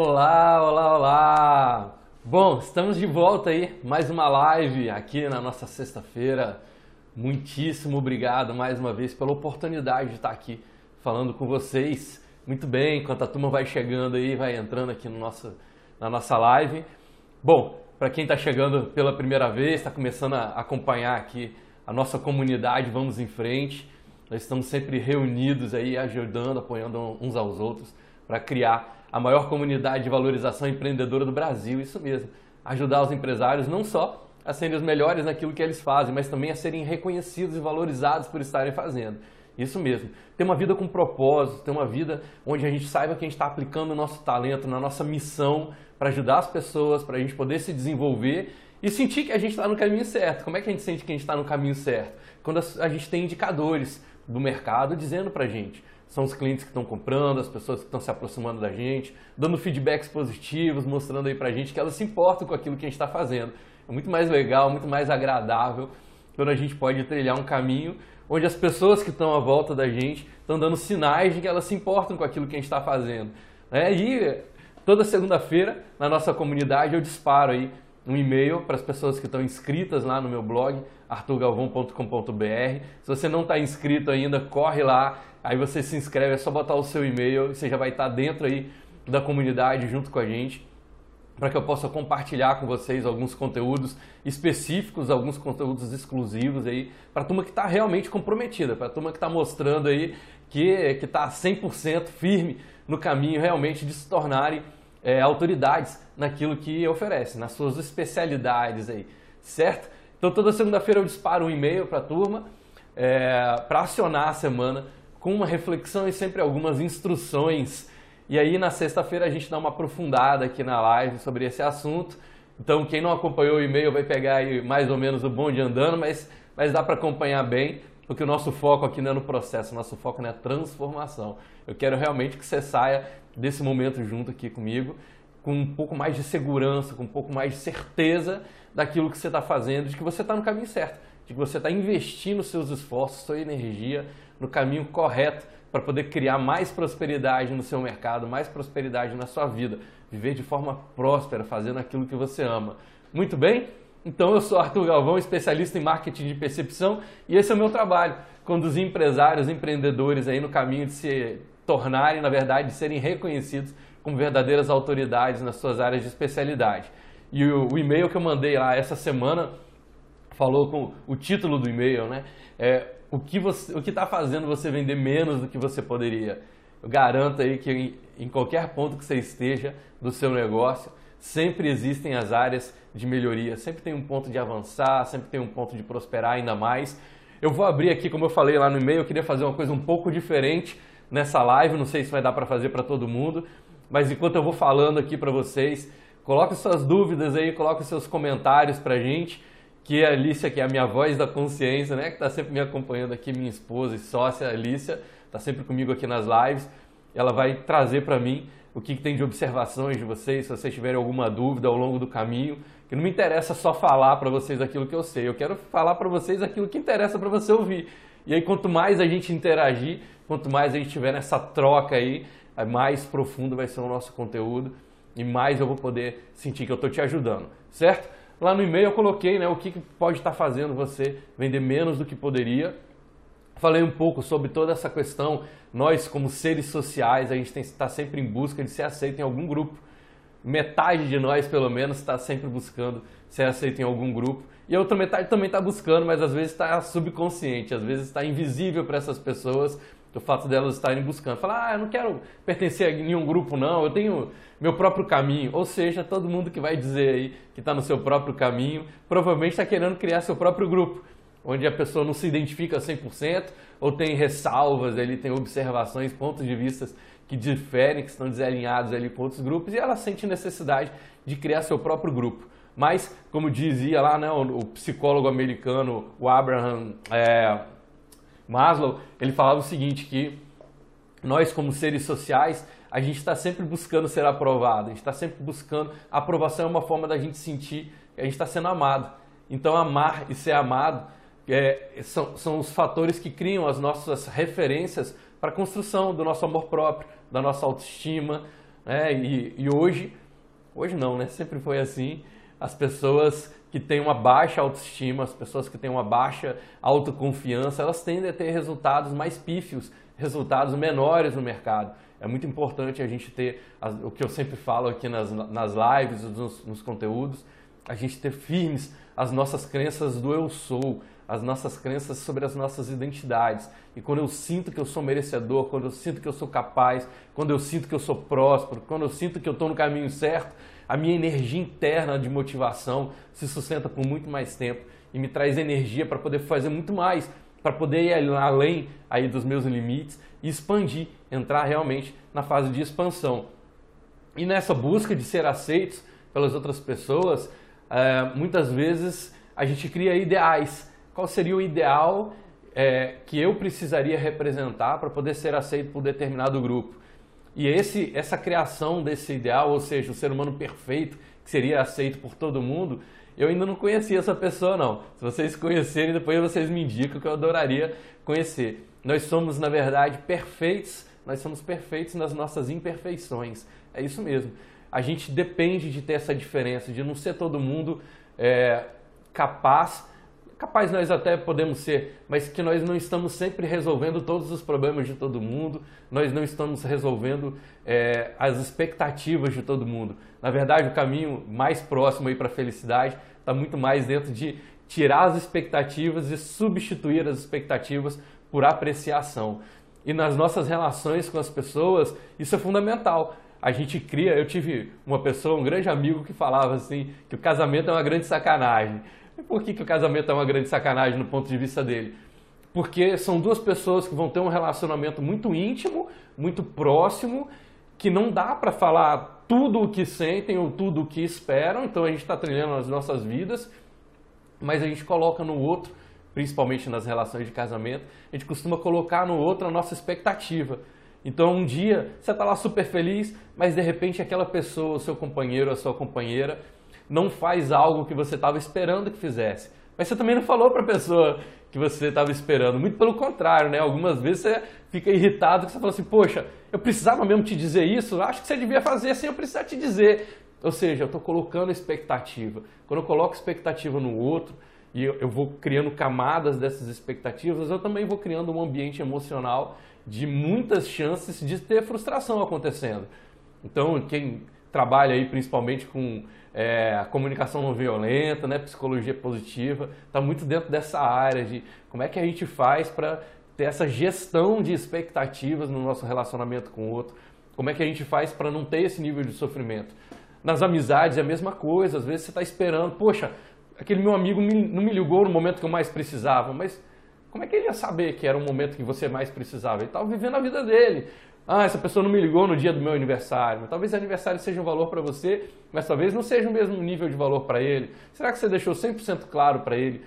Olá, olá, olá! Bom, estamos de volta aí, mais uma live aqui na nossa sexta-feira. Muitíssimo obrigado mais uma vez pela oportunidade de estar aqui falando com vocês. Muito bem, enquanto a turma vai chegando aí, vai entrando aqui no nosso, na nossa live. Bom, para quem está chegando pela primeira vez, está começando a acompanhar aqui a nossa comunidade, vamos em frente. Nós estamos sempre reunidos aí, ajudando, apoiando uns aos outros para criar a maior comunidade de valorização empreendedora do Brasil, isso mesmo. Ajudar os empresários não só a serem os melhores naquilo que eles fazem, mas também a serem reconhecidos e valorizados por estarem fazendo. Isso mesmo. Ter uma vida com propósito, ter uma vida onde a gente saiba que a gente está aplicando o nosso talento na nossa missão para ajudar as pessoas, para a gente poder se desenvolver e sentir que a gente está no caminho certo. Como é que a gente sente que a gente está no caminho certo? Quando a gente tem indicadores do mercado dizendo para a gente são os clientes que estão comprando, as pessoas que estão se aproximando da gente, dando feedbacks positivos, mostrando aí pra gente que elas se importam com aquilo que a gente está fazendo. É muito mais legal, muito mais agradável quando a gente pode trilhar um caminho onde as pessoas que estão à volta da gente estão dando sinais de que elas se importam com aquilo que a gente está fazendo. É, e toda segunda-feira na nossa comunidade eu disparo aí um e-mail para as pessoas que estão inscritas lá no meu blog, arturgalvão.com.br. Se você não está inscrito ainda, corre lá, Aí você se inscreve, é só botar o seu e-mail e você já vai estar dentro aí da comunidade junto com a gente para que eu possa compartilhar com vocês alguns conteúdos específicos, alguns conteúdos exclusivos aí para a turma que está realmente comprometida, para a turma que está mostrando aí que está 100% firme no caminho realmente de se tornarem é, autoridades naquilo que oferece, nas suas especialidades aí, certo? Então toda segunda-feira eu disparo um e-mail para a turma é, para acionar a semana com uma reflexão e sempre algumas instruções. E aí na sexta-feira a gente dá uma aprofundada aqui na live sobre esse assunto. Então quem não acompanhou o e-mail vai pegar aí mais ou menos o bonde andando, mas, mas dá para acompanhar bem, porque o nosso foco aqui não é no processo, o nosso foco é na transformação. Eu quero realmente que você saia desse momento junto aqui comigo com um pouco mais de segurança, com um pouco mais de certeza daquilo que você está fazendo, de que você está no caminho certo, de que você está investindo seus esforços, sua energia no caminho correto para poder criar mais prosperidade no seu mercado, mais prosperidade na sua vida, viver de forma próspera, fazendo aquilo que você ama. Muito bem? Então eu sou Arthur Galvão, especialista em marketing de percepção, e esse é o meu trabalho, conduzir empresários, empreendedores aí no caminho de se tornarem, na verdade, de serem reconhecidos como verdadeiras autoridades nas suas áreas de especialidade. E o, o e-mail que eu mandei lá essa semana falou com o título do e-mail, né? É, o que você, o que está fazendo você vender menos do que você poderia. Eu garanto aí que em, em qualquer ponto que você esteja do seu negócio, sempre existem as áreas de melhoria, sempre tem um ponto de avançar, sempre tem um ponto de prosperar ainda mais. Eu vou abrir aqui, como eu falei lá no e-mail, eu queria fazer uma coisa um pouco diferente nessa live, não sei se vai dar para fazer para todo mundo, mas enquanto eu vou falando aqui para vocês, coloque suas dúvidas aí, coloque seus comentários para a gente que a Alicia, que é a minha voz da consciência, né? Que está sempre me acompanhando aqui, minha esposa e sócia, Alicia, está sempre comigo aqui nas lives. Ela vai trazer para mim o que, que, tem de observações de vocês, se vocês tiverem alguma dúvida ao longo do caminho. Que não me interessa só falar para vocês aquilo que eu sei, eu quero falar para vocês aquilo que interessa para você ouvir. E aí, quanto mais a gente interagir, quanto mais a gente tiver nessa troca aí, mais profundo vai ser o nosso conteúdo e mais eu vou poder sentir que eu estou te ajudando, certo? Lá no e-mail eu coloquei né, o que, pode estar fazendo você vender menos do que poderia. Falei um pouco sobre toda essa questão. Nós, como seres sociais, a gente tem que estar sempre em busca de ser aceito em algum grupo. Metade de nós, pelo menos, está sempre buscando ser aceito em algum grupo. E a outra metade também está buscando, mas às vezes está subconsciente, às vezes está invisível para essas pessoas o fato delas estarem buscando. Falar, ah, eu não quero pertencer a nenhum grupo, não, eu tenho meu próprio caminho. Ou seja, todo mundo que vai dizer aí que está no seu próprio caminho, provavelmente está querendo criar seu próprio grupo, onde a pessoa não se identifica 100% ou tem ressalvas, ele tem observações, pontos de vista que diferem, que estão desalinhados ali com outros grupos, e ela sente necessidade de criar seu próprio grupo. Mas, como dizia lá né, o, psicólogo americano, o Abraham é, Maslow, ele falava o seguinte, que nós como seres sociais, a gente está sempre buscando ser aprovado, a gente está sempre buscando, a aprovação é uma forma da gente sentir que a gente está sendo amado. Então amar e ser amado é, são, são os fatores que criam as nossas referências para a construção do nosso amor próprio, da nossa autoestima, Né? E, e hoje, hoje não, né? Sempre foi assim. As pessoas que têm uma baixa autoestima, as pessoas que têm uma baixa autoconfiança, elas tendem a ter resultados mais pífios, resultados menores no mercado. É muito importante a gente ter, o que eu sempre falo aqui nas, nas lives, nos, nos conteúdos, a gente ter firmes as nossas crenças do eu sou, as nossas crenças sobre as nossas identidades. E quando eu sinto que eu sou merecedor, quando eu sinto que eu sou capaz, quando eu sinto que eu sou próspero, quando eu sinto que eu estou no caminho certo, a minha energia interna de motivação se sustenta por muito mais tempo e me traz energia para poder fazer muito mais, para poder ir além aí dos meus limites e expandir, entrar realmente na fase de expansão. E nessa busca de ser aceitos pelas outras pessoas, é, muitas vezes a gente cria ideais. Qual seria o ideal é, que eu precisaria representar para poder ser aceito por determinado grupo? E esse, essa criação desse ideal, ou seja, o ser humano perfeito, que seria aceito por todo mundo, eu ainda não conhecia essa pessoa, não. Se vocês conhecerem, depois vocês me indicam que eu adoraria conhecer. Nós somos, na verdade, perfeitos, nós somos perfeitos nas nossas imperfeições. É isso mesmo. A gente depende de ter essa diferença, de não ser todo mundo é, capaz capaz nós até podemos ser, mas que nós não estamos sempre resolvendo todos os problemas de todo mundo, nós não estamos resolvendo é, as expectativas de todo mundo. Na verdade, o caminho mais próximo para a felicidade está muito mais dentro de tirar as expectativas e substituir as expectativas por apreciação. E nas nossas relações com as pessoas, isso é fundamental. A gente cria, eu tive uma pessoa, um grande amigo que falava assim, que o casamento é uma grande sacanagem. E por que, que o casamento é uma grande sacanagem no ponto de vista dele? Porque são duas pessoas que vão ter um relacionamento muito íntimo, muito próximo, que não dá para falar tudo o que sentem ou tudo o que esperam, então a gente está trilhando as nossas vidas, mas a gente coloca no outro, principalmente nas relações de casamento, a gente costuma colocar no outro a nossa expectativa. Então um dia você está lá super feliz, mas de repente aquela pessoa, o seu companheiro, a sua companheira, não faz algo que você estava esperando que fizesse. Mas você também não falou para a pessoa que você estava esperando. Muito pelo contrário, né? Algumas vezes você fica irritado que você fala assim, poxa, eu precisava mesmo te dizer isso? Acho que você devia fazer sem eu precisar te dizer. Ou seja, eu estou colocando expectativa. Quando eu coloco expectativa no outro e eu vou criando camadas dessas expectativas, eu também vou criando um ambiente emocional de muitas chances de ter frustração acontecendo. Então, quem trabalha aí principalmente com é, comunicação não violenta, né, psicologia positiva, está muito dentro dessa área de como é que a gente faz para ter essa gestão de expectativas no nosso relacionamento com o outro, como é que a gente faz para não ter esse nível de sofrimento. Nas amizades é a mesma coisa, às vezes você está esperando, poxa, aquele meu amigo não me ligou no momento que eu mais precisava, mas como é que ele ia saber que era o momento que você mais precisava? Ele estava vivendo a vida dele. Ah, essa pessoa não me ligou no dia do meu aniversário. Talvez aniversário seja um valor para você, mas talvez não seja o mesmo nível de valor para ele. Será que você deixou 100% claro para ele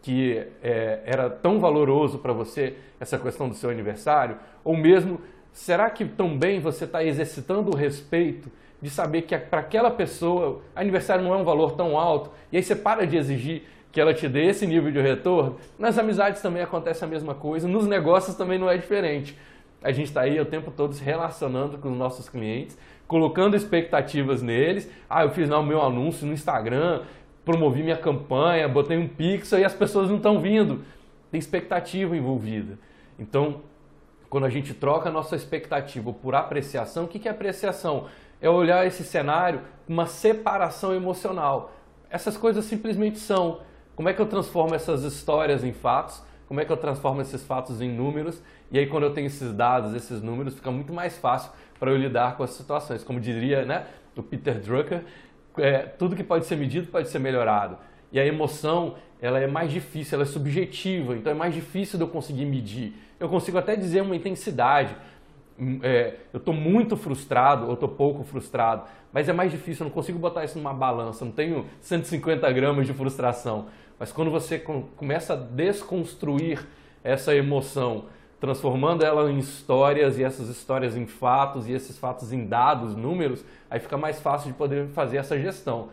que é, era tão valoroso para você essa questão do seu aniversário? Ou mesmo, será que também você está exercitando o respeito de saber que para aquela pessoa aniversário não é um valor tão alto e aí você para de exigir que ela te dê esse nível de retorno? Nas amizades também acontece a mesma coisa, nos negócios também não é diferente a gente está aí o tempo todo se relacionando com os nossos clientes, colocando expectativas neles. Ah, eu fiz lá o meu anúncio no Instagram, promovi minha campanha, botei um pixel e as pessoas não estão vindo. Tem expectativa envolvida. Então, quando a gente troca a nossa expectativa por apreciação, o que é apreciação? É olhar esse cenário com uma separação emocional. Essas coisas simplesmente são. Como é que eu transformo essas histórias em fatos? Como é que eu transformo esses fatos em números? E aí, quando eu tenho esses dados, esses números, fica muito mais fácil para eu lidar com as situações. Como diria né, o Peter Drucker, é, tudo que pode ser medido pode ser melhorado. E a emoção, ela é mais difícil, ela é subjetiva, então é mais difícil de eu conseguir medir. Eu consigo até dizer uma intensidade. Hum, é, eu estou muito frustrado ou estou pouco frustrado, mas é mais difícil, eu não consigo botar isso numa balança, não tenho 150 gramas de frustração. Mas quando você começa a desconstruir essa emoção transformando ela em histórias e essas histórias em fatos e esses fatos em dados, números, aí fica mais fácil de poder fazer essa gestão.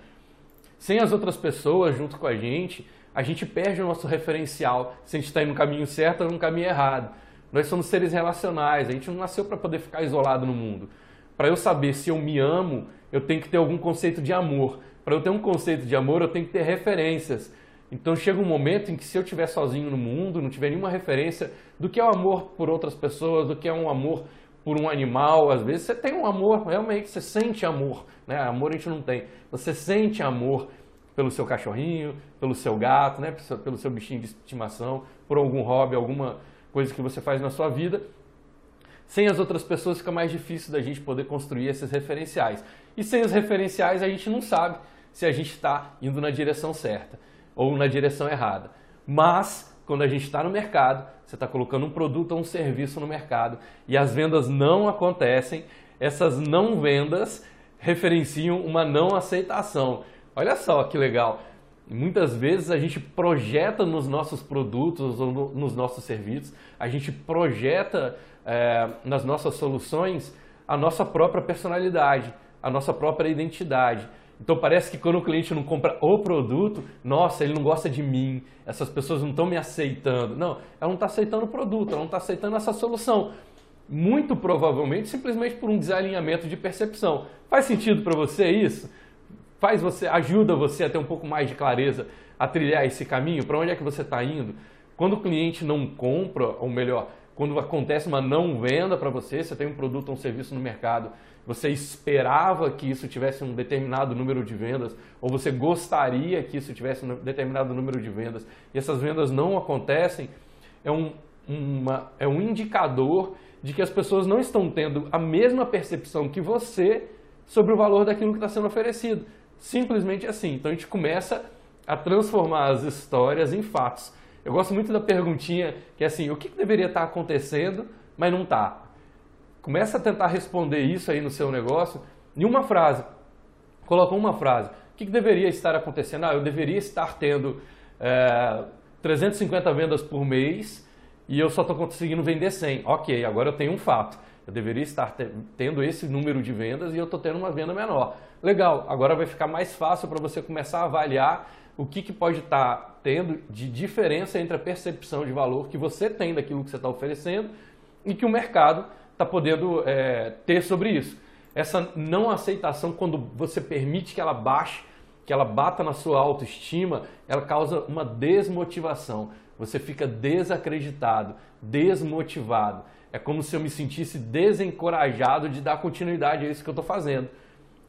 Sem as outras pessoas junto com a gente, a gente perde o nosso referencial se a gente está indo no caminho certo ou no caminho errado. Nós somos seres relacionais, a gente não nasceu para poder ficar isolado no mundo. Para eu saber se eu me amo, eu tenho que ter algum conceito de amor. Para eu ter um conceito de amor, eu tenho que ter referências. Então chega um momento em que se eu estiver sozinho no mundo, não tiver nenhuma referência do que é o amor por outras pessoas, do que é um amor por um animal, às vezes você tem um amor, realmente, você sente amor, né? Amor a gente não tem. Você sente amor pelo seu cachorrinho, pelo seu gato, né? pelo seu bichinho de estimação, por algum hobby, alguma coisa que você faz na sua vida. Sem as outras pessoas fica mais difícil da gente poder construir esses referenciais. E sem os referenciais a gente não sabe se a gente está indo na direção certa ou na direção errada. Mas quando a gente está no mercado, você está colocando um produto ou um serviço no mercado e as vendas não acontecem, essas não vendas referenciam uma não aceitação. Olha só que legal. Muitas vezes a gente projeta nos nossos produtos ou no, nos nossos serviços, a gente projeta é, nas nossas soluções a nossa própria personalidade, a nossa própria identidade. Então parece que quando o cliente não compra o produto, nossa, ele não gosta de mim, essas pessoas não estão me aceitando. Não, ela não está aceitando o produto, ela não está aceitando essa solução. Muito provavelmente simplesmente por um desalinhamento de percepção. Faz sentido para você isso? Faz você, ajuda você a ter um pouco mais de clareza, a trilhar esse caminho? Para onde é que você está indo? Quando o cliente não compra, ou melhor, quando acontece uma não venda para você, você tem um produto ou um serviço no mercado, você esperava que isso tivesse um determinado número de vendas, ou você gostaria que isso tivesse um determinado número de vendas, e essas vendas não acontecem, é um, uma, é um indicador de que as pessoas não estão tendo a mesma percepção que você sobre o valor daquilo que está sendo oferecido. Simplesmente assim. Então a gente começa a transformar as histórias em fatos. Eu gosto muito da perguntinha que é assim, o que, que deveria estar acontecendo, mas não está? Começa a tentar responder isso aí no seu negócio em uma frase. Coloca uma frase. O que, que deveria estar acontecendo? Ah, eu deveria estar tendo é, 350 vendas por mês e eu só estou conseguindo vender 100. Ok, agora eu tenho um fato. Eu deveria estar tendo esse número de vendas e eu estou tendo uma venda menor. Legal, agora vai ficar mais fácil para você começar a avaliar o que, que pode estar tá tendo de diferença entre a percepção de valor que você tem daquilo que você está oferecendo e que o mercado está podendo é, ter sobre isso. Essa não aceitação, quando você permite que ela baixe, que ela bata na sua autoestima, ela causa uma desmotivação. Você fica desacreditado, desmotivado. É como se eu me sentisse desencorajado de dar continuidade a isso que eu estou fazendo.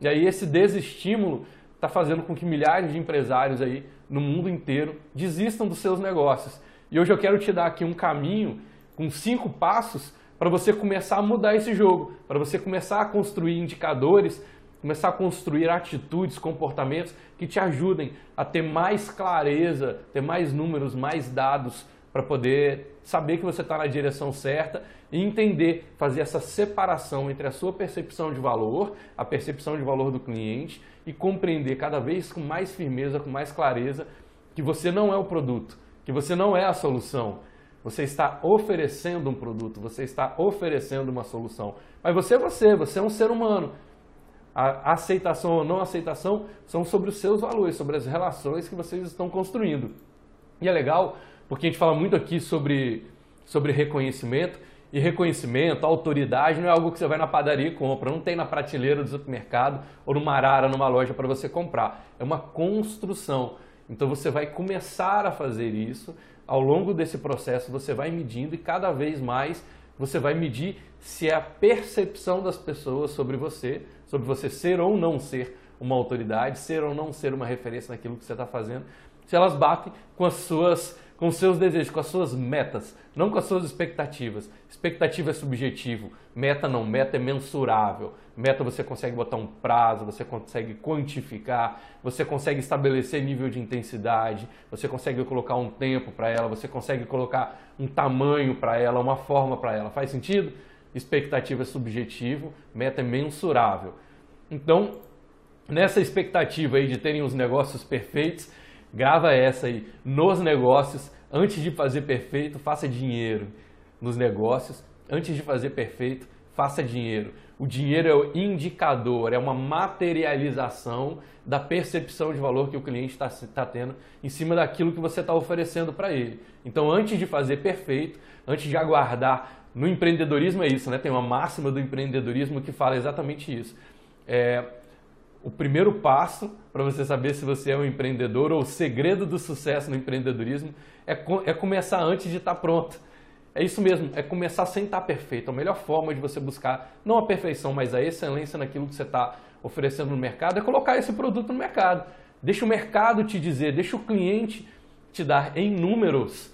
E aí esse desestímulo está fazendo com que milhares de empresários aí no mundo inteiro desistam dos seus negócios. E hoje eu quero te dar aqui um caminho com cinco passos para você começar a mudar esse jogo, para você começar a construir indicadores, começar a construir atitudes, comportamentos que te ajudem a ter mais clareza, ter mais números, mais dados para poder saber que você está na direção certa e entender, fazer essa separação entre a sua percepção de valor, a percepção de valor do cliente e compreender cada vez com mais firmeza, com mais clareza, que você não é o produto, que você não é a solução. Você está oferecendo um produto, você está oferecendo uma solução. Mas você é você, você é um ser humano. A aceitação ou não aceitação são sobre os seus valores, sobre as relações que vocês estão construindo. E é legal porque a gente fala muito aqui sobre, sobre reconhecimento, e reconhecimento, autoridade não é algo que você vai na padaria e compra, não tem na prateleira do supermercado ou numa arara, numa loja para você comprar. É uma construção. Então você vai começar a fazer isso, ao longo desse processo você vai medindo e cada vez mais você vai medir se é a percepção das pessoas sobre você, sobre você ser ou não ser uma autoridade, ser ou não ser uma referência naquilo que você está fazendo, se elas batem com as suas com seus desejos, com as suas metas, não com as suas expectativas. Expectativa é subjetivo, meta não, meta é mensurável. Meta você consegue botar um prazo, você consegue quantificar, você consegue estabelecer nível de intensidade, você consegue colocar um tempo para ela, você consegue colocar um tamanho para ela, uma forma para ela. Faz sentido? Expectativa é subjetivo, meta é mensurável. Então, nessa expectativa aí de terem os negócios perfeitos, Grava essa aí. Nos negócios, antes de fazer perfeito, faça dinheiro. Nos negócios, antes de fazer perfeito, faça dinheiro. O dinheiro é o indicador, é uma materialização da percepção de valor que o cliente está tá tendo em cima daquilo que você está oferecendo para ele. Então, antes de fazer perfeito, antes de aguardar No empreendedorismo é isso, né? Tem uma máxima do empreendedorismo que fala exatamente isso. É, o primeiro passo para você saber se você é um empreendedor ou o segredo do sucesso no empreendedorismo é, é começar antes de estar tá pronto. É isso mesmo, é começar sem estar tá perfeito. A melhor forma de você buscar, não a perfeição, mas a excelência naquilo que você está oferecendo no mercado, é colocar esse produto no mercado. Deixa o mercado te dizer, deixa o cliente te dar em números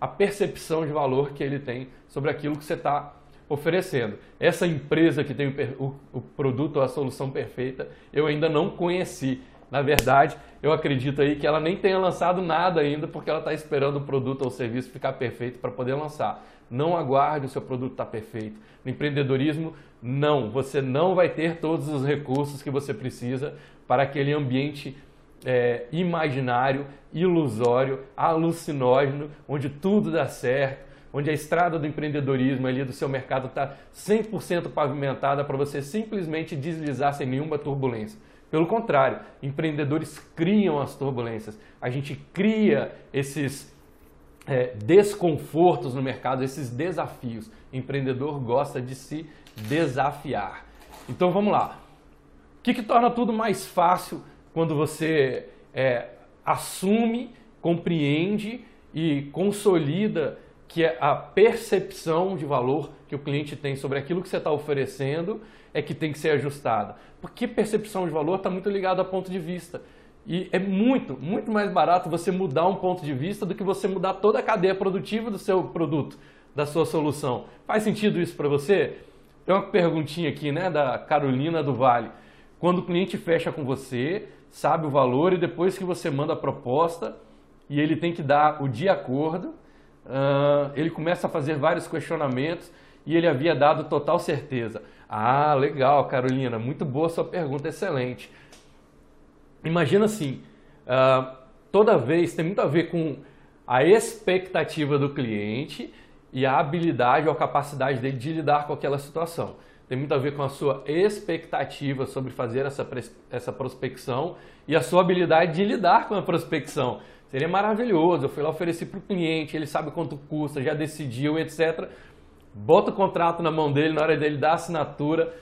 a percepção de valor que ele tem sobre aquilo que você está oferecendo. Essa empresa que tem o, o, produto ou a solução perfeita, eu ainda não conheci. Na verdade, eu acredito aí que ela nem tenha lançado nada ainda, porque ela está esperando o produto ou o serviço ficar perfeito para poder lançar. Não aguarde o seu produto estar tá perfeito. No empreendedorismo, não. Você não vai ter todos os recursos que você precisa para aquele ambiente é, imaginário, ilusório, alucinógeno, onde tudo dá certo, onde a estrada do empreendedorismo ali do seu mercado está 100% pavimentada para você simplesmente deslizar sem nenhuma turbulência. Pelo contrário, empreendedores criam as turbulências. A gente cria esses é, desconfortos no mercado, esses desafios. O empreendedor gosta de se desafiar. Então vamos lá. O que, que torna tudo mais fácil quando você é, assume, compreende e consolida que é a percepção de valor que o cliente tem sobre aquilo que você está oferecendo é que tem que ser ajustada. Porque percepção de valor está muito ligado a ponto de vista. E é muito, muito mais barato você mudar um ponto de vista do que você mudar toda a cadeia produtiva do seu produto, da sua solução. Faz sentido isso para você? Tem uma perguntinha aqui, né, da Carolina do Vale. Quando o cliente fecha com você, sabe o valor e depois que você manda a proposta e ele tem que dar o de acordo, uh, ele começa a fazer vários questionamentos e ele havia dado total certeza. Ah, legal, Carolina, muito boa sua pergunta, excelente. Imagina assim, uh, toda vez tem muito a ver com a expectativa do cliente e a habilidade ou a capacidade dele de lidar com aquela situação tem muito a ver com a sua expectativa sobre fazer essa, essa prospecção e a sua habilidade de lidar com a prospecção. Seria maravilhoso, eu fui lá ofereci para o cliente, ele sabe quanto custa, já decidiu, etc. Bota o contrato na mão dele, na hora dele dar a assinatura,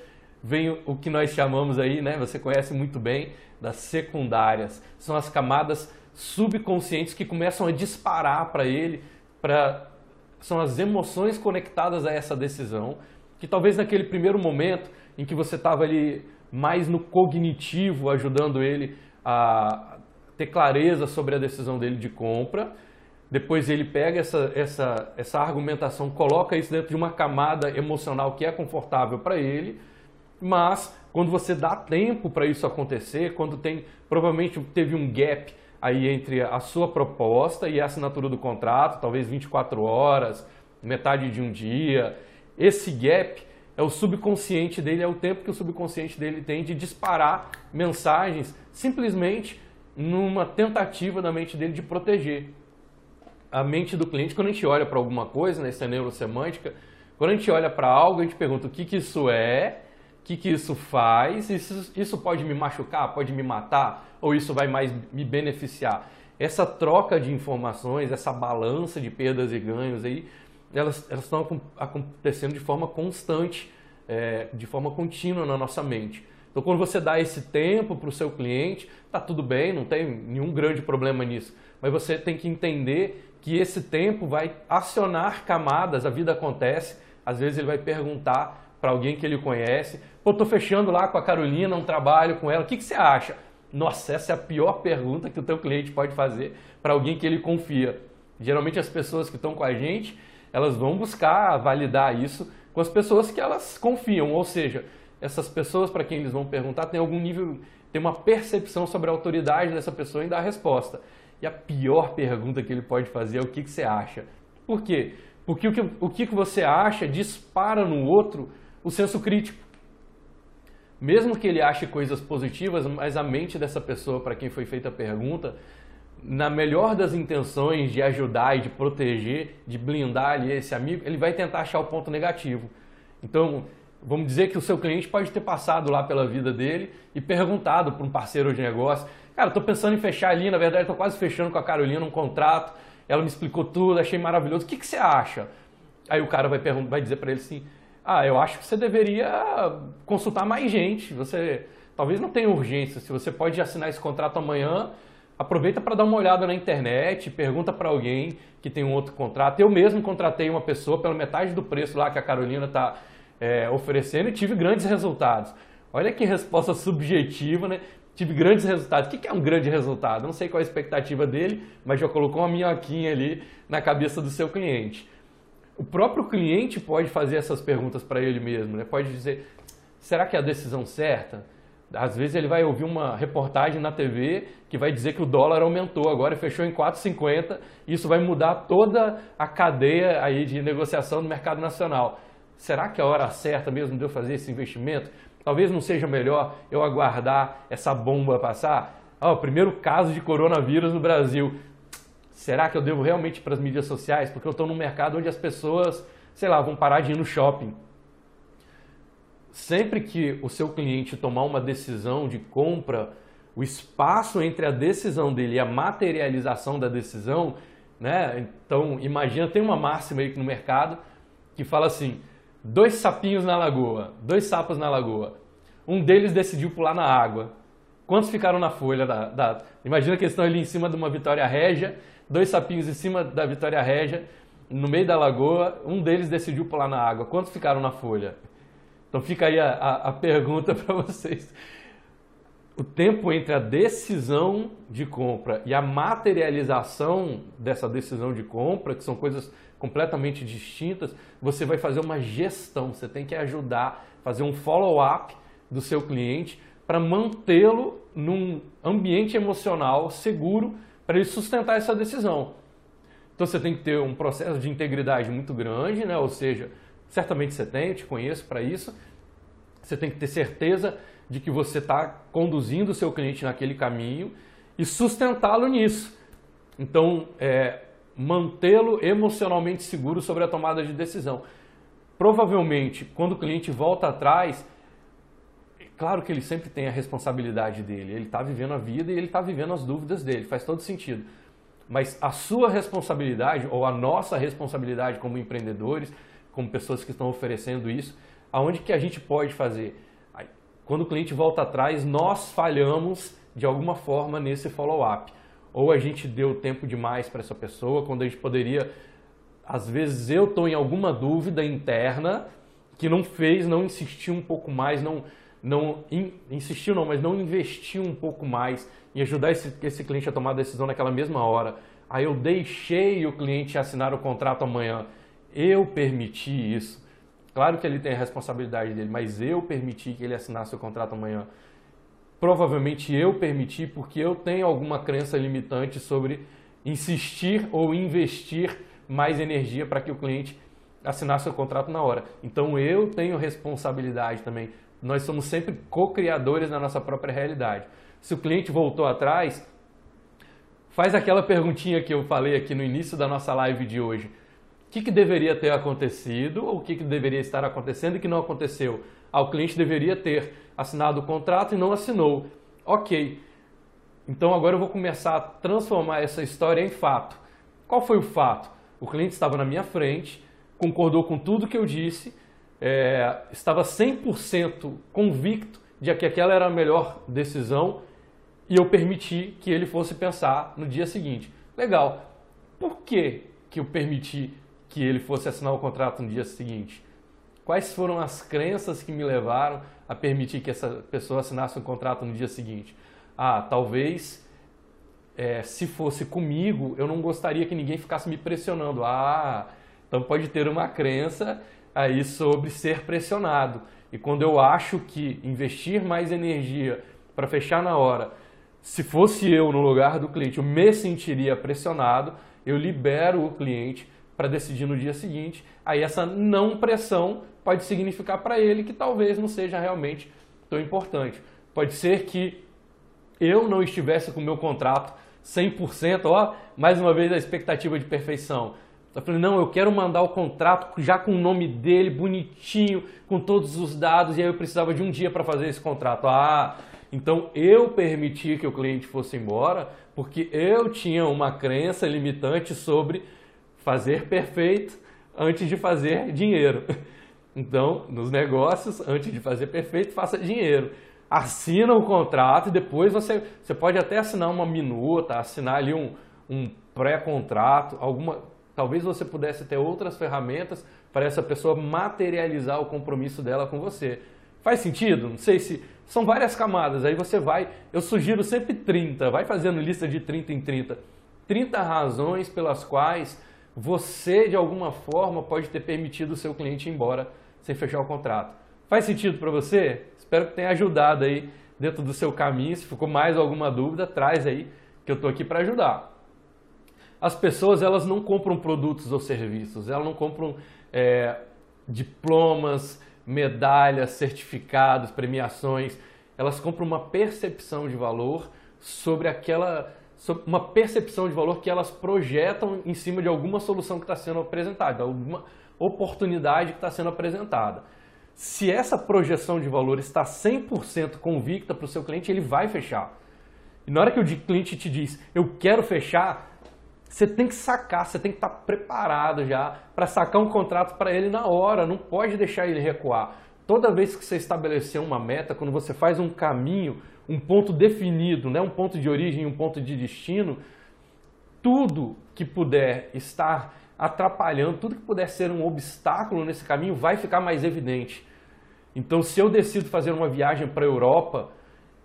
vem o que nós chamamos aí, né? Você conhece muito bem, das secundárias. São as camadas subconscientes que começam a disparar para ele, para são as emoções conectadas a essa decisão que talvez naquele primeiro momento em que você estava ali mais no cognitivo, ajudando ele a ter clareza sobre a decisão dele de compra, depois ele pega essa, essa, essa argumentação, coloca isso dentro de uma camada emocional que é confortável para ele, mas quando você dá tempo para isso acontecer, quando tem provavelmente teve um gap aí entre a sua proposta e a assinatura do contrato, talvez 24 horas, metade de um dia, esse gap é o subconsciente dele, é o tempo que o subconsciente dele tem de disparar mensagens simplesmente numa tentativa da mente dele de proteger a mente do cliente. Quando a gente olha para alguma coisa, né, isso é neurosemântica, quando a gente olha para algo, a gente pergunta o que, que isso é, o que, que isso faz, isso, isso pode me machucar, pode me matar, ou isso vai mais me beneficiar. Essa troca de informações, essa balança de perdas e ganhos aí, elas, elas estão acontecendo de forma constante, é, de forma contínua na nossa mente. Então, quando você dá esse tempo para o seu cliente, tá tudo bem, não tem nenhum grande problema nisso. Mas você tem que entender que esse tempo vai acionar camadas, a vida acontece. Às vezes ele vai perguntar para alguém que ele conhece: Pô, estou fechando lá com a Carolina um trabalho com ela, o que, que você acha? Nossa, essa é a pior pergunta que o teu cliente pode fazer para alguém que ele confia. Geralmente as pessoas que estão com a gente, elas vão buscar validar isso com as pessoas que elas confiam, ou seja, essas pessoas para quem eles vão perguntar têm algum nível, tem uma percepção sobre a autoridade dessa pessoa em dar a resposta. E a pior pergunta que ele pode fazer é o que, que você acha. Por quê? Porque o que, o que você acha dispara no outro o senso crítico. Mesmo que ele ache coisas positivas, mas a mente dessa pessoa para quem foi feita a pergunta na melhor das intenções de ajudar e de proteger, de blindar ali esse amigo, ele vai tentar achar o ponto negativo. Então, vamos dizer que o seu cliente pode ter passado lá pela vida dele e perguntado para um parceiro de negócio, cara, estou pensando em fechar ali, na verdade estou quase fechando com a Carolina um contrato, ela me explicou tudo, achei maravilhoso, o que, que você acha? Aí o cara vai, vai dizer para ele assim: ah, eu acho que você deveria consultar mais gente. Você talvez não tenha urgência. Se você pode assinar esse contrato amanhã, aproveita para dar uma olhada na internet, pergunta para alguém que tem um outro contrato. Eu mesmo contratei uma pessoa pela metade do preço lá que a Carolina está é, oferecendo e tive grandes resultados. Olha que resposta subjetiva, né? Tive grandes resultados. O que é um grande resultado? Não sei qual a expectativa dele, mas já colocou uma minhoquinha ali na cabeça do seu cliente o próprio cliente pode fazer essas perguntas para ele mesmo, né? Pode dizer, será que é a decisão certa? Às vezes ele vai ouvir uma reportagem na TV que vai dizer que o dólar aumentou, agora fechou em 4,50, isso vai mudar toda a cadeia aí de negociação no mercado nacional. Será que é a hora certa mesmo de eu fazer esse investimento? Talvez não seja melhor eu aguardar essa bomba passar? Oh, primeiro caso de coronavírus no Brasil. Será que eu devo realmente para as mídias sociais? Porque eu estou num mercado onde as pessoas, sei lá, vão parar de ir no shopping. Sempre que o seu cliente tomar uma decisão de compra, o espaço entre a decisão dele e a materialização da decisão, né? Então, imagina, tem uma máxima aí no mercado que fala assim: dois sapinhos na lagoa, dois sapos na lagoa. Um deles decidiu pular na água. Quantos ficaram na folha da, da... Imagina que eles estão ali em cima de uma Vitória Régia dois sapinhos em cima da Vitória Régia, no meio da lagoa, um deles decidiu pular na água. Quantos ficaram na folha? Então fica aí a, a, a pergunta para vocês. O tempo entre a decisão de compra e a materialização dessa decisão de compra, que são coisas completamente distintas, você vai fazer uma gestão, você tem que ajudar, fazer um follow-up do seu cliente para mantê-lo num ambiente emocional seguro para ele sustentar essa decisão. Então você tem que ter um processo de integridade muito grande, né? ou seja, certamente você tem, eu te conheço para isso. Você tem que ter certeza de que você está conduzindo o seu cliente naquele caminho e sustentá-lo nisso. Então, é, mantê-lo emocionalmente seguro sobre a tomada de decisão. Provavelmente, quando o cliente volta atrás, Claro que ele sempre tem a responsabilidade dele, ele está vivendo a vida e ele está vivendo as dúvidas dele, faz todo sentido. Mas a sua responsabilidade, ou a nossa responsabilidade como empreendedores, como pessoas que estão oferecendo isso, aonde que a gente pode fazer? Quando o cliente volta atrás, nós falhamos de alguma forma nesse follow-up. Ou a gente deu tempo demais para essa pessoa, quando a gente poderia. Às vezes eu estou em alguma dúvida interna que não fez, não insistiu um pouco mais, não não in, insistiu não, mas não investiu um pouco mais em ajudar esse, esse cliente a tomar a decisão naquela mesma hora. Aí eu deixei o cliente assinar o contrato amanhã. Eu permiti isso. Claro que ele tem a responsabilidade dele, mas eu permiti que ele assinasse o contrato amanhã. Provavelmente eu permiti porque eu tenho alguma crença limitante sobre insistir ou investir mais energia para que o cliente assinasse o contrato na hora. Então eu tenho responsabilidade também nós somos sempre co-criadores na nossa própria realidade. Se o cliente voltou atrás, faz aquela perguntinha que eu falei aqui no início da nossa live de hoje. Que, que deveria ter acontecido o que, que deveria estar acontecendo e que não aconteceu? Ah, o cliente deveria ter assinado o contrato e não assinou. Ok. Então agora eu vou começar a transformar essa história em fato. Qual foi o fato? O cliente estava na minha frente, concordou com tudo que eu disse é, estava 100% convicto de que aquela era a melhor decisão e eu permiti que ele fosse pensar no dia seguinte. Legal. Por que, que eu permiti que ele fosse assinar o contrato no dia seguinte? Quais foram as crenças que me levaram a permitir que essa pessoa assinasse o contrato no dia seguinte? Ah, talvez é, se fosse comigo, eu não gostaria que ninguém ficasse me pressionando. Ah, então pode ter uma crença aí sobre ser pressionado. E quando eu acho que investir mais energia para fechar na hora, se fosse eu no lugar do cliente, eu me sentiria pressionado, eu libero o cliente para decidir no dia seguinte. Aí essa não pressão pode significar para ele que talvez não seja realmente tão importante. Pode ser que eu não estivesse com o meu contrato 100%, ó, mais uma vez a expectativa de perfeição. Eu falei, não, eu quero mandar o contrato já com o nome dele, bonitinho, com todos os dados, e aí eu precisava de um dia para fazer esse contrato. Ah, então eu permiti que o cliente fosse embora porque eu tinha uma crença limitante sobre fazer perfeito antes de fazer dinheiro. Então, nos negócios, antes de fazer perfeito, faça dinheiro. Assina o contrato e depois você, você pode até assinar uma minuta, assinar ali um, um pré-contrato, alguma. Talvez você pudesse ter outras ferramentas para essa pessoa materializar o compromisso dela com você. Faz sentido? Não sei se. São várias camadas. Aí você vai. Eu sugiro sempre 30. Vai fazendo lista de 30 em 30. 30 razões pelas quais você, de alguma forma, pode ter permitido o seu cliente ir embora sem fechar o contrato. Faz sentido para você? Espero que tenha ajudado aí dentro do seu caminho. Se ficou mais alguma dúvida, traz aí que eu estou aqui para ajudar. As pessoas elas não compram produtos ou serviços, elas não compram é, diplomas, medalhas, certificados, premiações. Elas compram uma percepção de valor sobre aquela, uma percepção de valor que elas projetam em cima de alguma solução que está sendo apresentada, alguma oportunidade que está sendo apresentada. Se essa projeção de valor está 100% convicta para o seu cliente, ele vai fechar. E na hora que o cliente te diz, eu quero fechar, você tem que sacar, você tem que estar preparado já para sacar um contrato para ele na hora, não pode deixar ele recuar. Toda vez que você estabelecer uma meta, quando você faz um caminho, um ponto definido, né, um ponto de origem, um ponto de destino, tudo que puder estar atrapalhando, tudo que puder ser um obstáculo nesse caminho vai ficar mais evidente. Então, se eu decido fazer uma viagem para a Europa,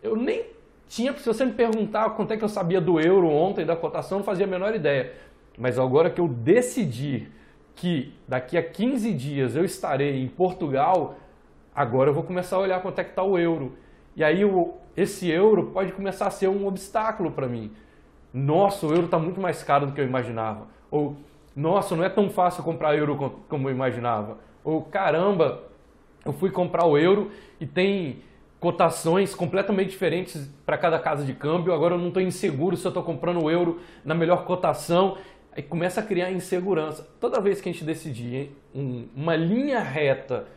eu nem tinha, se você me perguntar quanto é que eu sabia do euro ontem, da cotação, não fazia a menor ideia. Mas agora que eu decidi que daqui a 15 dias eu estarei em Portugal, agora eu vou começar a olhar quanto é que está o euro. E aí o, esse euro pode começar a ser um obstáculo para mim. Nossa, o euro está muito mais caro do que eu imaginava. Ou, nossa, não é tão fácil comprar euro como eu imaginava. Ou, caramba, eu fui comprar o euro e tem cotações completamente diferentes para cada casa de câmbio. Agora eu não estou inseguro se eu estou comprando o euro na melhor cotação. Aí começa a criar insegurança. Toda vez que a gente decidir um, uma linha reta,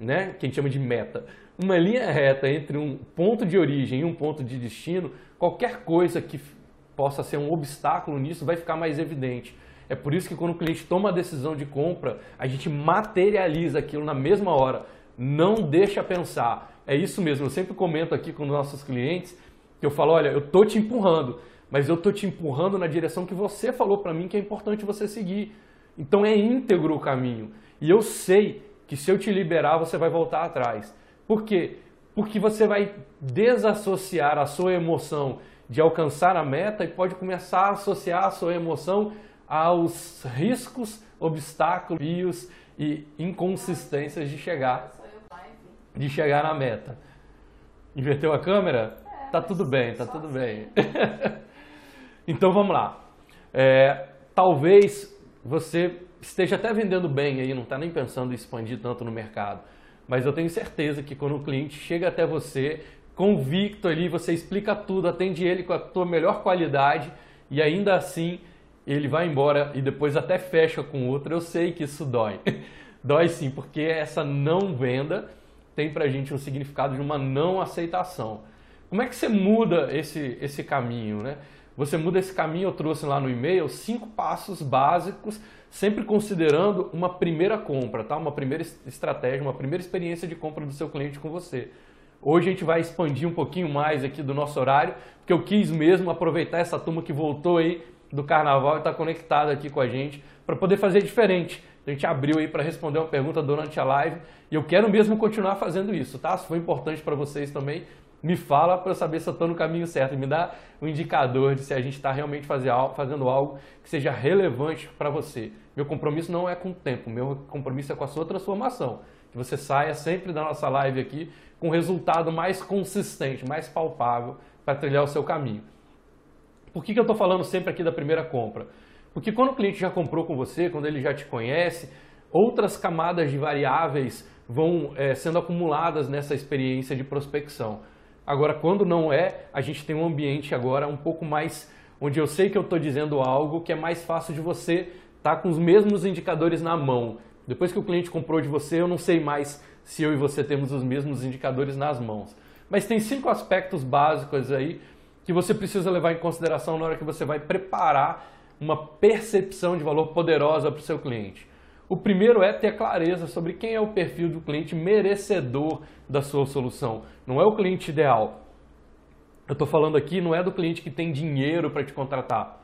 né, que a gente chama de meta, uma linha reta entre um ponto de origem e um ponto de destino, qualquer coisa que possa ser um obstáculo nisso vai ficar mais evidente. É por isso que quando o cliente toma a decisão de compra, a gente materializa aquilo na mesma hora. Não deixa pensar é isso mesmo, eu sempre comento aqui com nossos clientes que eu falo, olha, eu tô te empurrando, mas eu tô te empurrando na direção que você falou para mim que é importante você seguir. Então é íntegro o caminho. E eu sei que se eu te liberar, você vai voltar atrás. Por quê? Porque você vai desassociar a sua emoção de alcançar a meta e pode começar a associar a sua emoção aos riscos, obstáculos e inconsistências de chegar de chegar na meta. Inverteu a câmera? É, tá tudo bem, tá tudo assim. bem. então vamos lá. É, talvez você esteja até vendendo bem aí, não está nem pensando em expandir tanto no mercado. Mas eu tenho certeza que quando o cliente chega até você, convicto ali, você explica tudo, atende ele com a tua melhor qualidade e ainda assim ele vai embora e depois até fecha com outro. Eu sei que isso dói. dói sim, porque essa não venda tem para a gente um significado de uma não aceitação. Como é que você muda esse, esse caminho? Né? Você muda esse caminho, eu trouxe lá no e-mail, cinco passos básicos, sempre considerando uma primeira compra, tá? uma primeira estratégia, uma primeira experiência de compra do seu cliente com você. Hoje a gente vai expandir um pouquinho mais aqui do nosso horário, porque eu quis mesmo aproveitar essa turma que voltou aí do carnaval e está conectada aqui com a gente para poder fazer diferente a gente abriu aí para responder uma pergunta durante a live e eu quero mesmo continuar fazendo isso, tá? Se foi importante para vocês também, me fala para eu saber se eu estou no caminho certo, me dá um indicador de se a gente está realmente fazendo algo que seja relevante para você. Meu compromisso não é com o tempo, meu compromisso é com a sua transformação. Que você saia sempre da nossa live aqui com um resultado mais consistente, mais palpável para trilhar o seu caminho. Por que, que eu estou falando sempre aqui da primeira compra? Porque quando o cliente já comprou com você, quando ele já te conhece, outras camadas de variáveis vão é, sendo acumuladas nessa experiência de prospecção. Agora, quando não é, a gente tem um ambiente agora um pouco mais onde eu sei que eu estou dizendo algo que é mais fácil de você tá com os mesmos indicadores na mão. Depois que o cliente comprou de você, eu não sei mais se eu e você temos os mesmos indicadores nas mãos. Mas tem cinco aspectos básicos aí que você precisa levar em consideração na hora que você vai preparar uma percepção de valor poderosa para o seu cliente. O primeiro é ter clareza sobre quem é o perfil do cliente merecedor da sua solução. Não é o cliente ideal. Eu estou falando aqui não é do cliente que tem dinheiro para te contratar.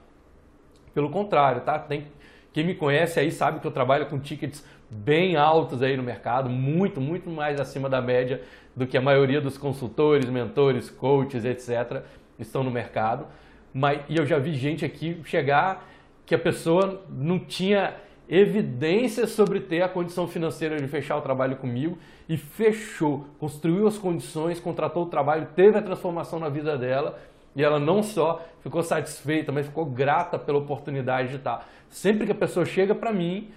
Pelo contrário, tá? Tem, quem me conhece aí sabe que eu trabalho com tickets bem altos aí no mercado, muito, muito mais acima da média do que a maioria dos consultores, mentores, coaches, etc. estão no mercado. Mas, e eu já vi gente aqui chegar que a pessoa não tinha evidências sobre ter a condição financeira de fechar o trabalho comigo e fechou, construiu as condições, contratou o trabalho, teve a transformação na vida dela e ela não só ficou satisfeita, mas ficou grata pela oportunidade de estar. Sempre que a pessoa chega para mim,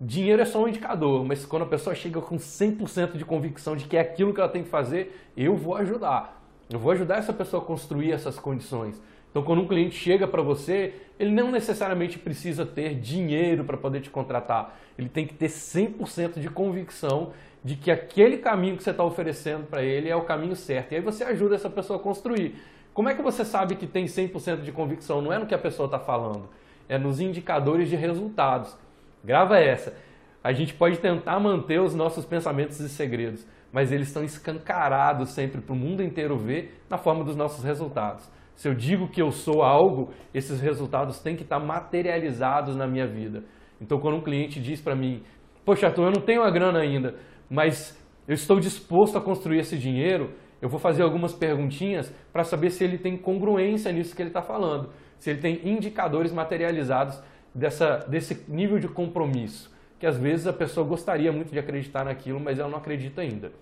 dinheiro é só um indicador, mas quando a pessoa chega com 100% de convicção de que é aquilo que ela tem que fazer, eu vou ajudar. Eu vou ajudar essa pessoa a construir essas condições. Então, quando um cliente chega para você, ele não necessariamente precisa ter dinheiro para poder te contratar. Ele tem que ter 100% de convicção de que aquele caminho que você está oferecendo para ele é o caminho certo. E aí você ajuda essa pessoa a construir. Como é que você sabe que tem 100% de convicção? Não é no que a pessoa está falando, é nos indicadores de resultados. Grava essa. A gente pode tentar manter os nossos pensamentos e segredos, mas eles estão escancarados sempre para o mundo inteiro ver na forma dos nossos resultados. Se eu digo que eu sou algo, esses resultados têm que estar materializados na minha vida. Então, quando um cliente diz para mim, poxa, Arthur, eu não tenho a grana ainda, mas eu estou disposto a construir esse dinheiro, eu vou fazer algumas perguntinhas para saber se ele tem congruência nisso que ele está falando, se ele tem indicadores materializados dessa, desse nível de compromisso, que às vezes a pessoa gostaria muito de acreditar naquilo, mas ela não acredita ainda.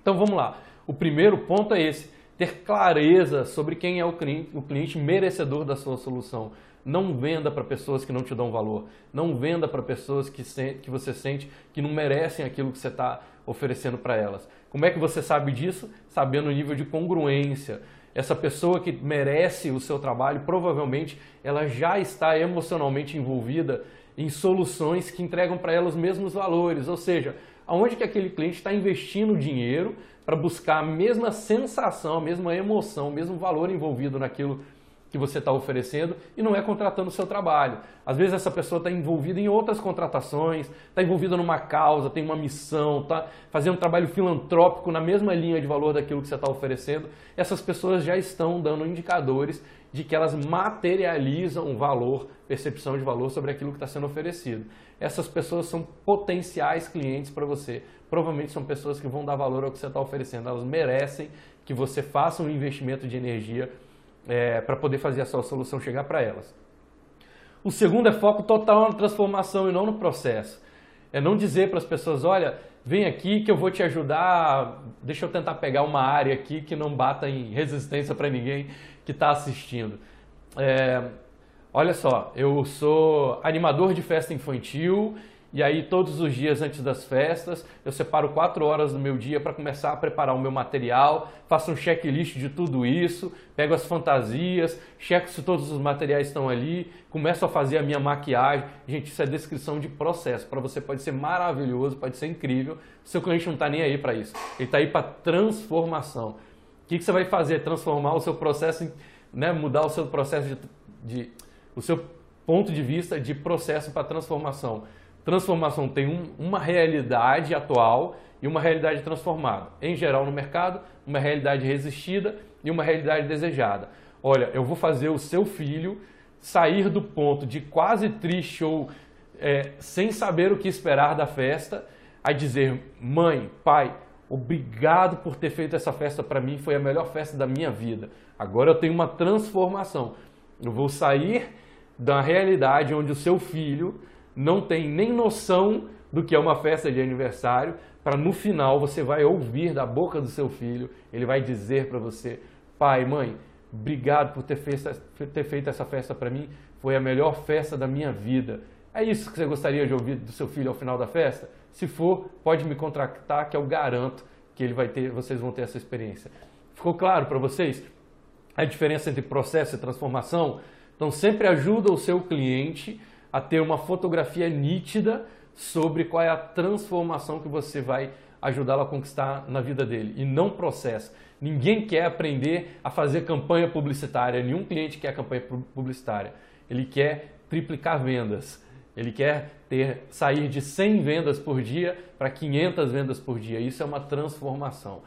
Então vamos lá. O primeiro ponto é esse ter clareza sobre quem é o cliente, o cliente merecedor da sua solução. Não venda para pessoas que não te dão valor. Não venda para pessoas que, se, que você sente que não merecem aquilo que você está oferecendo para elas. Como é que você sabe disso? Sabendo o nível de congruência. Essa pessoa que merece o seu trabalho, provavelmente ela já está emocionalmente envolvida em soluções que entregam para ela os mesmos valores. Ou seja, aonde que aquele cliente está investindo dinheiro para buscar a mesma sensação, a mesma emoção, o mesmo valor envolvido naquilo que você está oferecendo e não é contratando o seu trabalho. Às vezes essa pessoa está envolvida em outras contratações, está envolvida numa causa, tem uma missão, está fazendo um trabalho filantrópico na mesma linha de valor daquilo que você está oferecendo. Essas pessoas já estão dando indicadores de que elas materializam valor, percepção de valor sobre aquilo que está sendo oferecido. Essas pessoas são potenciais clientes para você. Provavelmente são pessoas que vão dar valor ao que você está oferecendo. Elas merecem que você faça um investimento de energia é, para poder fazer a sua solução chegar para elas. O segundo é foco total na transformação e não no processo. É não dizer para as pessoas, olha, vem aqui que eu vou te ajudar, deixa eu tentar pegar uma área aqui que não bata em resistência para ninguém que está assistindo. É, olha só, eu sou animador de festa infantil e aí todos os dias antes das festas eu separo quatro horas do meu dia para começar a preparar o meu material, faço um checklist de tudo isso, pego as fantasias, checo se todos os materiais estão ali, começo a fazer a minha maquiagem. Gente, isso é descrição de processo. Para você pode ser maravilhoso, pode ser incrível. Seu cliente não está nem aí para isso. Ele está aí para transformação que, que você vai fazer? Transformar o seu processo, né, mudar o seu processo de, de o seu ponto de vista de processo para transformação. Transformação tem um, uma realidade atual e uma realidade transformada. Em geral no mercado, uma realidade resistida e uma realidade desejada. Olha, eu vou fazer o seu filho sair do ponto de quase triste ou é, sem saber o que esperar da festa, a dizer: mãe, pai, Obrigado por ter feito essa festa para mim, foi a melhor festa da minha vida. Agora eu tenho uma transformação. Eu vou sair da realidade onde o seu filho não tem nem noção do que é uma festa de aniversário, para no final você vai ouvir da boca do seu filho, ele vai dizer para você: pai, mãe, obrigado por ter feito, ter feito essa festa para mim, foi a melhor festa da minha vida. É isso que você gostaria de ouvir do seu filho ao final da festa? Se for, pode me contratar que eu garanto que ele vai ter, vocês vão ter essa experiência. Ficou claro para vocês a diferença entre processo e transformação? Então sempre ajuda o seu cliente a ter uma fotografia nítida sobre qual é a transformação que você vai ajudá-lo a conquistar na vida dele e não processo. Ninguém quer aprender a fazer campanha publicitária, nenhum cliente quer campanha publicitária. Ele quer triplicar vendas. Ele quer ter sair de 100 vendas por dia para 500 vendas por dia. Isso é uma transformação.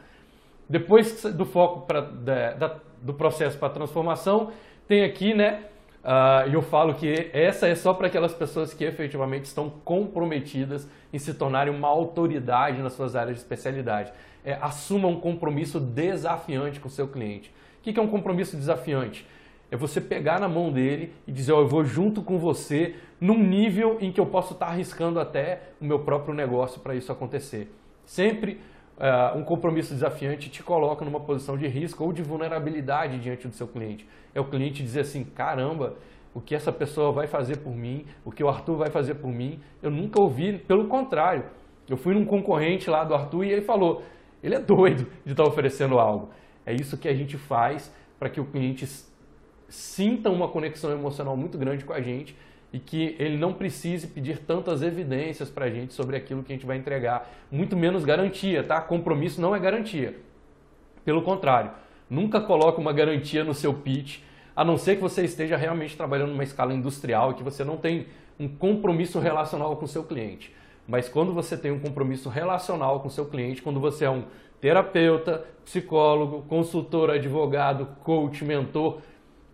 Depois do foco pra, da, da, do processo para transformação, tem aqui, né? Uh, eu falo que essa é só para aquelas pessoas que efetivamente estão comprometidas em se tornarem uma autoridade nas suas áreas de especialidade. É, assuma um compromisso desafiante com o seu cliente. O que é um compromisso desafiante? É você pegar na mão dele e dizer, oh, eu vou junto com você num nível em que eu posso estar arriscando até o meu próprio negócio para isso acontecer. Sempre uh, um compromisso desafiante te coloca numa posição de risco ou de vulnerabilidade diante do seu cliente. É o cliente dizer assim, caramba, o que essa pessoa vai fazer por mim, o que o Arthur vai fazer por mim, eu nunca ouvi, pelo contrário. Eu fui num concorrente lá do Arthur e ele falou, ele é doido de estar oferecendo algo. É isso que a gente faz para que o cliente sinta uma conexão emocional muito grande com a gente e que ele não precise pedir tantas evidências para a gente sobre aquilo que a gente vai entregar, muito menos garantia, tá? Compromisso não é garantia. Pelo contrário, nunca coloque uma garantia no seu pitch, a não ser que você esteja realmente trabalhando numa escala industrial e que você não tem um compromisso relacional com o seu cliente. Mas quando você tem um compromisso relacional com o seu cliente, quando você é um terapeuta, psicólogo, consultor, advogado, coach, mentor,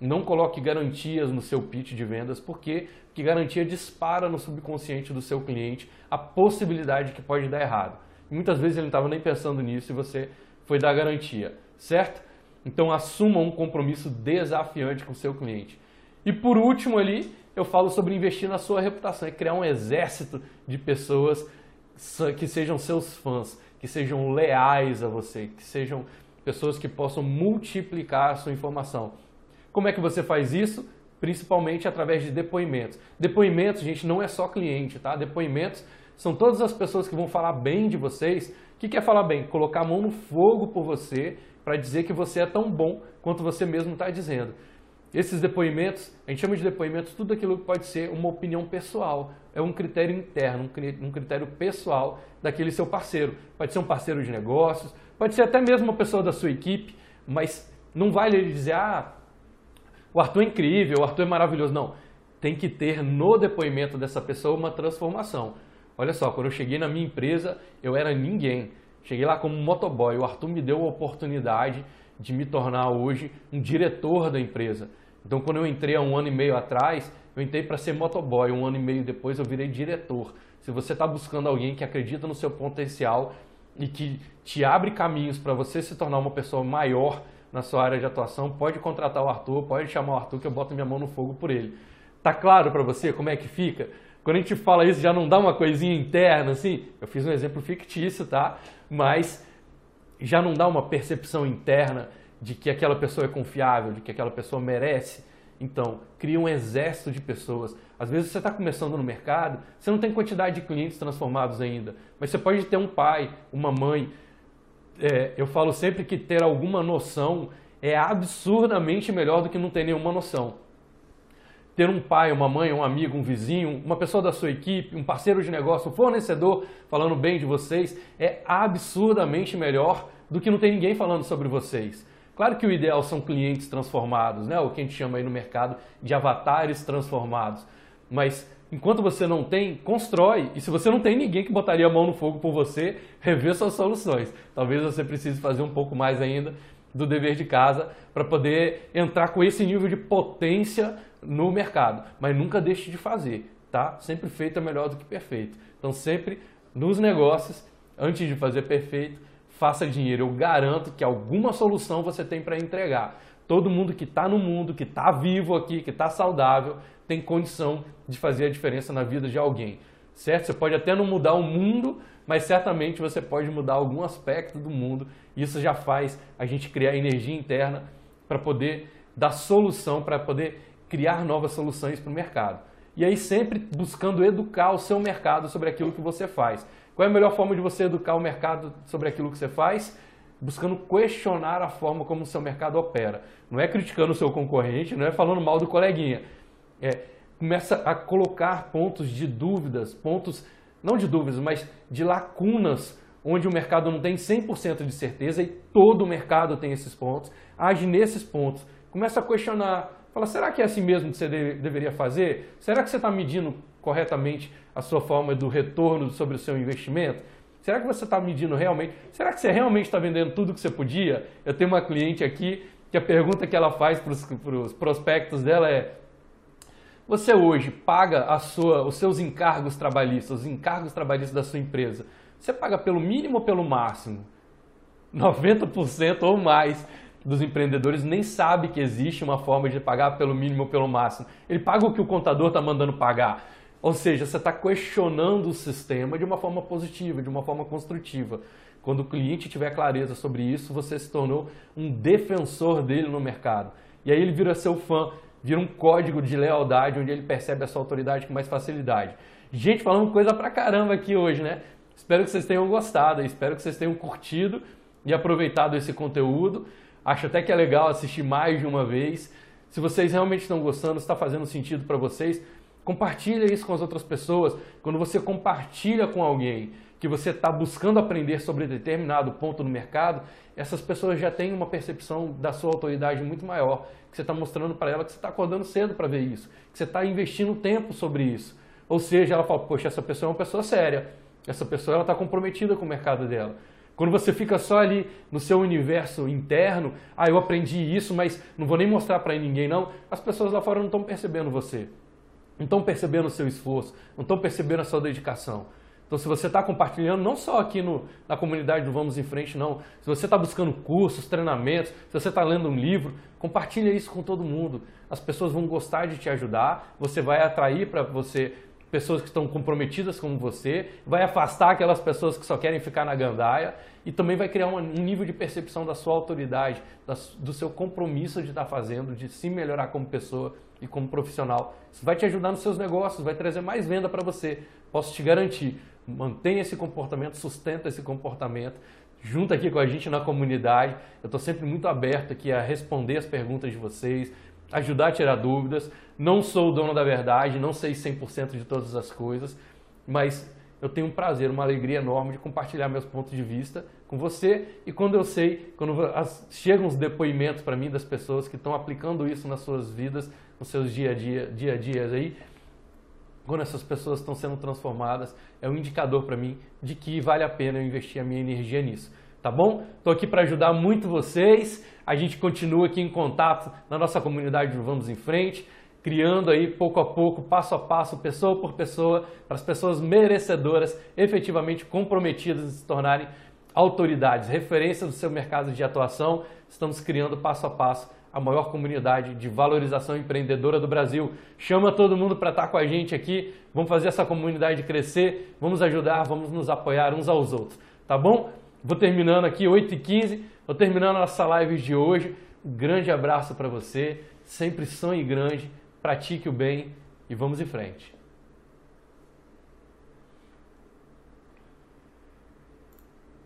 não coloque garantias no seu pitch de vendas, porque que garantia dispara no subconsciente do seu cliente a possibilidade que pode dar errado. muitas vezes ele não estava nem pensando nisso e você foi dar garantia, certo? Então assuma um compromisso desafiante com o seu cliente. E por último ali, eu falo sobre investir na sua reputação e criar um exército de pessoas que sejam seus fãs, que sejam leais a você, que sejam pessoas que possam multiplicar a sua informação. Como é que você faz isso? Principalmente através de depoimentos. Depoimentos, gente, não é só cliente, tá? Depoimentos são todas as pessoas que vão falar bem de vocês. O que é falar bem? Colocar a mão no fogo por você para dizer que você é tão bom quanto você mesmo está dizendo. Esses depoimentos, a gente chama de depoimentos tudo aquilo que pode ser uma opinião pessoal, é um critério interno, um critério pessoal daquele seu parceiro. Pode ser um parceiro de negócios, pode ser até mesmo uma pessoa da sua equipe, mas não vale ele dizer, ah, o Arthur é incrível, o Arthur é maravilhoso. Não, tem que ter no depoimento dessa pessoa uma transformação. Olha só, quando eu cheguei na minha empresa, eu era ninguém. Cheguei lá como motoboy. O Arthur me deu a oportunidade de me tornar hoje um diretor da empresa. Então, quando eu entrei há um ano e meio atrás, eu entrei para ser motoboy. Um ano e meio depois, eu virei diretor. Se você está buscando alguém que acredita no seu potencial e que te abre caminhos para você se tornar uma pessoa maior, na sua área de atuação, pode contratar o Arthur, pode chamar o Arthur que eu boto minha mão no fogo por ele. Tá claro para você como é que fica? Quando a gente fala isso, já não dá uma coisinha interna assim? Eu fiz um exemplo fictício, tá? Mas já não dá uma percepção interna de que aquela pessoa é confiável, de que aquela pessoa merece. Então, cria um exército de pessoas. Às vezes você está começando no mercado, você não tem quantidade de clientes transformados ainda, mas você pode ter um pai, uma mãe é, eu falo sempre que ter alguma noção é absurdamente melhor do que não ter nenhuma noção. Ter um pai, uma mãe, um amigo, um vizinho, uma pessoa da sua equipe, um parceiro de negócio, um fornecedor falando bem de vocês é absurdamente melhor do que não ter ninguém falando sobre vocês. Claro que o ideal são clientes transformados, né? o que a gente chama aí no mercado de avatares transformados. Mas Enquanto você não tem, constrói. E se você não tem ninguém que botaria a mão no fogo por você, rever suas soluções. Talvez você precise fazer um pouco mais ainda do dever de casa para poder entrar com esse nível de potência no mercado. Mas nunca deixe de fazer, tá? Sempre feito é melhor do que perfeito. Então sempre nos negócios, antes de fazer perfeito, faça dinheiro. Eu garanto que alguma solução você tem para entregar. Todo mundo que está no mundo, que está vivo aqui, que está saudável, tem condição de fazer a diferença na vida de alguém. Certo? Você pode até não mudar o mundo, mas certamente você pode mudar algum aspecto do mundo. Isso já faz a gente criar energia interna para poder dar solução, para poder criar novas soluções para o mercado. E aí sempre buscando educar o seu mercado sobre aquilo que você faz. Qual é a melhor forma de você educar o mercado sobre aquilo que você faz? buscando questionar a forma como o seu mercado opera. Não é criticando o seu concorrente, não é falando mal do coleguinha. É, começa a colocar pontos de dúvidas, pontos, não de dúvidas, mas de lacunas, onde o mercado não tem 100% de certeza e todo o mercado tem esses pontos. Age nesses pontos. Começa a questionar. Fala, será que é assim mesmo que você deveria fazer? Será que você está medindo corretamente a sua forma do retorno sobre o seu investimento? Será que você está medindo realmente? Será que você realmente está vendendo tudo que você podia? Eu tenho uma cliente aqui que a pergunta que ela faz para os prospectos dela é: Você hoje paga a sua, os seus encargos trabalhistas, os encargos trabalhistas da sua empresa, você paga pelo mínimo ou pelo máximo? 90% ou mais dos empreendedores nem sabe que existe uma forma de pagar pelo mínimo ou pelo máximo. Ele paga o que o contador está mandando pagar. Ou seja, você está questionando o sistema de uma forma positiva, de uma forma construtiva. Quando o cliente tiver clareza sobre isso, você se tornou um defensor dele no mercado. E aí ele vira seu fã, vira um código de lealdade onde ele percebe a sua autoridade com mais facilidade. Gente, falando coisa pra caramba aqui hoje, né? Espero que vocês tenham gostado, espero que vocês tenham curtido e aproveitado esse conteúdo. Acho até que é legal assistir mais de uma vez. Se vocês realmente estão gostando, está fazendo sentido para vocês, compartilha isso com as outras pessoas. Quando você compartilha com alguém que você está buscando aprender sobre determinado ponto no mercado, essas pessoas já têm uma percepção da sua autoridade muito maior, que você está mostrando para ela que você está acordando cedo para ver isso, que você está investindo tempo sobre isso. Ou seja, ela fala, poxa, essa pessoa é uma pessoa séria, essa pessoa está comprometida com o mercado dela. Quando você fica só ali no seu universo interno, ah, eu aprendi isso, mas não vou nem mostrar para ninguém não, as pessoas lá fora não estão percebendo você. Não estão percebendo o seu esforço, não estão percebendo a sua dedicação. Então, se você está compartilhando, não só aqui no, na comunidade do Vamos em Frente, não. Se você está buscando cursos, treinamentos, se você está lendo um livro, compartilha isso com todo mundo. As pessoas vão gostar de te ajudar, você vai atrair para você pessoas que estão comprometidas como você, vai afastar aquelas pessoas que só querem ficar na gandaia e também vai criar um nível de percepção da sua autoridade, do seu compromisso de estar fazendo, de se melhorar como pessoa e como profissional. Isso vai te ajudar nos seus negócios, vai trazer mais venda para você. Posso te garantir. Mantenha esse comportamento, sustenta esse comportamento. Junta aqui com a gente na comunidade. Eu estou sempre muito aberto aqui a responder as perguntas de vocês, ajudar a tirar dúvidas. Não sou o dono da verdade, não sei 100% de todas as coisas, mas eu tenho um prazer, uma alegria enorme de compartilhar meus pontos de vista com você. E quando eu sei, quando chegam os depoimentos para mim das pessoas que estão aplicando isso nas suas vidas, nos seus dia a dia, dia a dias aí, quando essas pessoas estão sendo transformadas, é um indicador para mim de que vale a pena eu investir a minha energia nisso. Tá bom? Estou aqui para ajudar muito vocês. A gente continua aqui em contato na nossa comunidade do Vamos em Frente criando aí pouco a pouco, passo a passo, pessoa por pessoa, para as pessoas merecedoras, efetivamente comprometidas em se tornarem autoridades, referências do seu mercado de atuação. Estamos criando passo a passo a maior comunidade de valorização empreendedora do Brasil. Chama todo mundo para estar com a gente aqui. Vamos fazer essa comunidade crescer, vamos ajudar, vamos nos apoiar uns aos outros. Tá bom? Vou terminando aqui, 8h15, vou terminando a nossa live de hoje. Um grande abraço para você, sempre sonhe grande pratique o bem e vamos em frente.